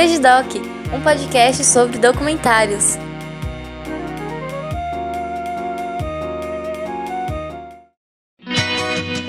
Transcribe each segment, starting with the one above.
Vegedoc, um podcast sobre documentários.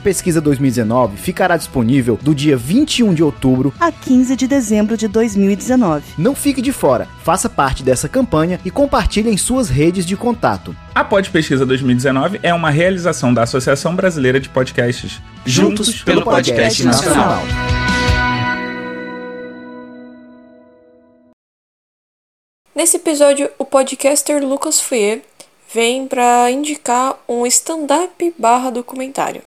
Pesquisa 2019 ficará disponível do dia 21 de outubro a 15 de dezembro de 2019. Não fique de fora, faça parte dessa campanha e compartilhe em suas redes de contato. A Pod Pesquisa 2019 é uma realização da Associação Brasileira de Podcasts. Juntos, Juntos pelo, pelo Podcast, podcast Nacional. Nacional. Nesse episódio, o podcaster Lucas Fouet vem para indicar um stand-up barra documentário.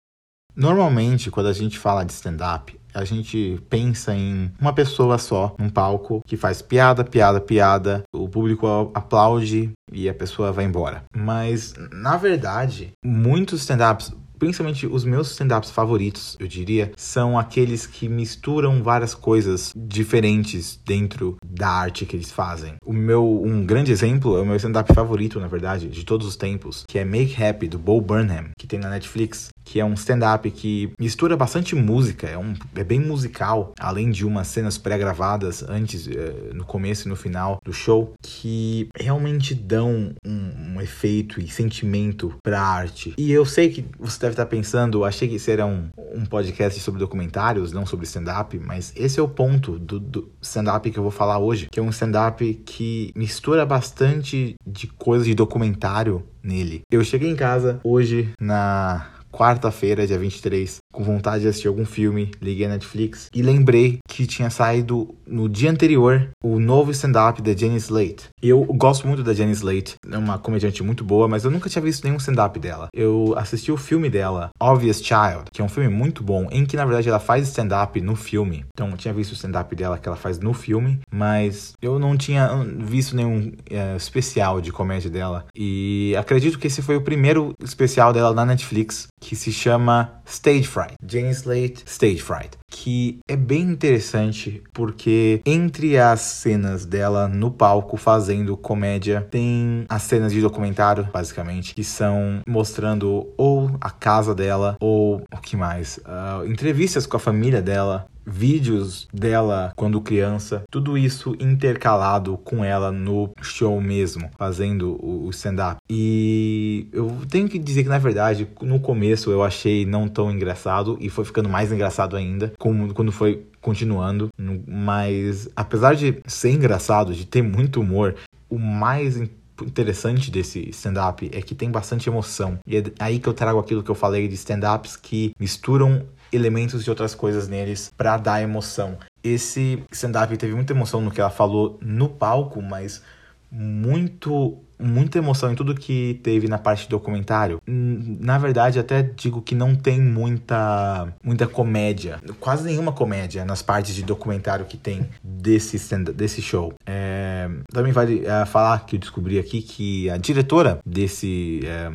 Normalmente, quando a gente fala de stand-up, a gente pensa em uma pessoa só num palco que faz piada, piada, piada, o público aplaude e a pessoa vai embora. Mas, na verdade, muitos stand-ups principalmente os meus stand-ups favoritos, eu diria, são aqueles que misturam várias coisas diferentes dentro da arte que eles fazem. O meu um grande exemplo é o meu stand-up favorito, na verdade, de todos os tempos, que é Make Happy do Bo Burnham, que tem na Netflix que é um stand-up que mistura bastante música, é, um, é bem musical, além de umas cenas pré-gravadas antes, uh, no começo e no final do show, que realmente dão um, um efeito e sentimento pra arte. E eu sei que você deve estar pensando, achei que era um, um podcast sobre documentários, não sobre stand-up, mas esse é o ponto do, do stand-up que eu vou falar hoje, que é um stand-up que mistura bastante de coisas de documentário nele. Eu cheguei em casa hoje na quarta-feira, dia 23, com vontade de assistir algum filme, liguei a Netflix e lembrei que tinha saído no dia anterior o novo stand-up da Jenny Slate. Eu gosto muito da Jenny Slate, é uma comediante muito boa, mas eu nunca tinha visto nenhum stand-up dela. Eu assisti o filme dela, Obvious Child, que é um filme muito bom, em que na verdade ela faz stand-up no filme. Então eu tinha visto o stand-up dela que ela faz no filme, mas eu não tinha visto nenhum é, especial de comédia dela. E acredito que esse foi o primeiro especial dela na Netflix, que se chama Stage Fright. Jane Slate, Stage Fright. Que é bem interessante porque entre as cenas dela no palco fazendo comédia, tem as cenas de documentário, basicamente, que são mostrando ou a casa dela ou o que mais? Uh, entrevistas com a família dela, vídeos dela quando criança, tudo isso intercalado com ela no show mesmo, fazendo o stand-up. E eu tenho que dizer que na verdade, no começo eu achei não tão engraçado e foi ficando mais engraçado ainda, quando foi continuando, mas apesar de ser engraçado, de ter muito humor, o mais interessante desse stand-up é que tem bastante emoção. E é aí que eu trago aquilo que eu falei de stand-ups que misturam elementos de outras coisas neles para dar emoção. Esse stand-up teve muita emoção no que ela falou no palco, mas muito muita emoção em tudo que teve na parte do documentário. Na verdade, até digo que não tem muita muita comédia, quase nenhuma comédia nas partes de documentário que tem desse desse show. É, também vale é, falar que eu descobri aqui que a diretora desse é,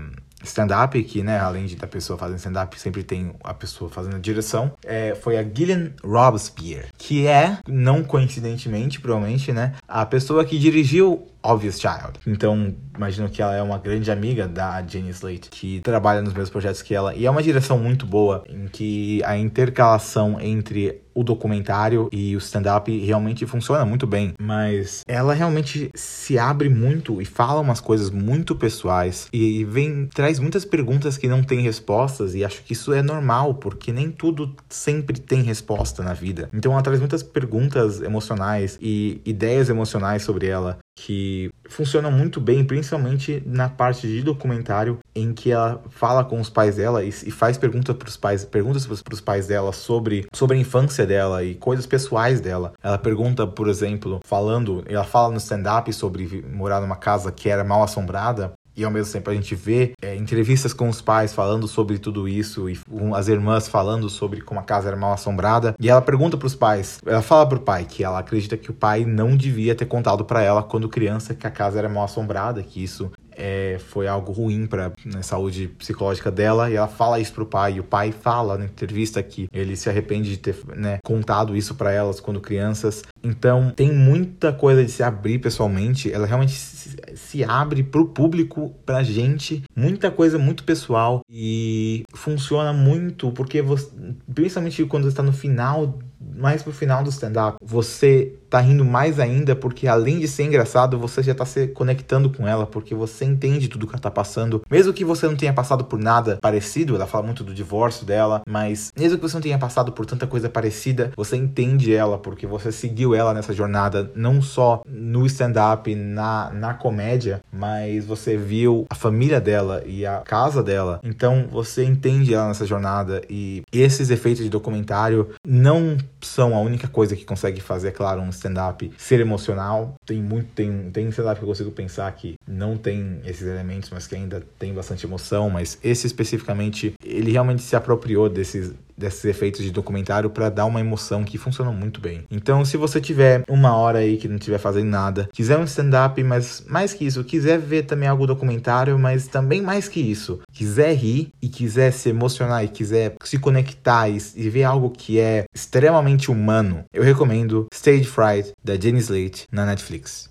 stand-up, que, né, além de da pessoa fazendo stand-up, sempre tem a pessoa fazendo a direção, é, foi a Gillian Robespierre, que é, não coincidentemente, provavelmente, né, a pessoa que dirigiu Obvious Child. Então, imagino que ela é uma grande amiga da Jenny Slate, que trabalha nos mesmos projetos que ela. E é uma direção muito boa, em que a intercalação entre o documentário e o stand-up realmente funciona muito bem. Mas ela realmente se abre muito e fala umas coisas muito pessoais. E vem, traz muitas perguntas que não têm respostas. E acho que isso é normal, porque nem tudo sempre tem resposta na vida. Então ela traz muitas perguntas emocionais e ideias emocionais sobre ela que funcionam muito bem, principalmente na parte de documentário, em que ela fala com os pais dela e, e faz perguntas para os pais, perguntas para os pais dela sobre, sobre a infância dela e coisas pessoais dela. Ela pergunta, por exemplo, falando, ela fala no stand-up sobre morar numa casa que era mal assombrada e ao mesmo tempo a gente vê é, entrevistas com os pais falando sobre tudo isso e um, as irmãs falando sobre como a casa era mal assombrada. E ela pergunta para os pais, ela fala pro pai que ela acredita que o pai não devia ter contado para ela quando criança que a casa era mal assombrada, que isso é, foi algo ruim para né, saúde psicológica dela e ela fala isso pro pai e o pai fala na entrevista que ele se arrepende de ter né, contado isso para elas quando crianças. Então tem muita coisa de se abrir pessoalmente ela realmente se, se abre pro público pra gente muita coisa muito pessoal e funciona muito porque você, principalmente quando está no final mais pro final do stand-up, você tá rindo mais ainda porque além de ser engraçado, você já tá se conectando com ela, porque você entende tudo que ela tá passando. Mesmo que você não tenha passado por nada parecido, ela fala muito do divórcio dela, mas mesmo que você não tenha passado por tanta coisa parecida, você entende ela, porque você seguiu ela nessa jornada, não só no stand-up, na, na comédia, mas você viu a família dela e a casa dela. Então você entende ela nessa jornada e esses efeitos de documentário não são a única coisa que consegue fazer, é claro, um stand-up ser emocional. Tem muito, tem, tem stand-up que eu consigo pensar que não tem esses elementos, mas que ainda tem bastante emoção, mas esse especificamente, ele realmente se apropriou desses desses efeitos de documentário para dar uma emoção que funcionam muito bem. Então, se você tiver uma hora aí que não estiver fazendo nada, quiser um stand-up, mas mais que isso, quiser ver também algo documentário, mas também mais que isso, quiser rir e quiser se emocionar e quiser se conectar e, e ver algo que é extremamente humano, eu recomendo Stage Fright da Jenny Slate na Netflix.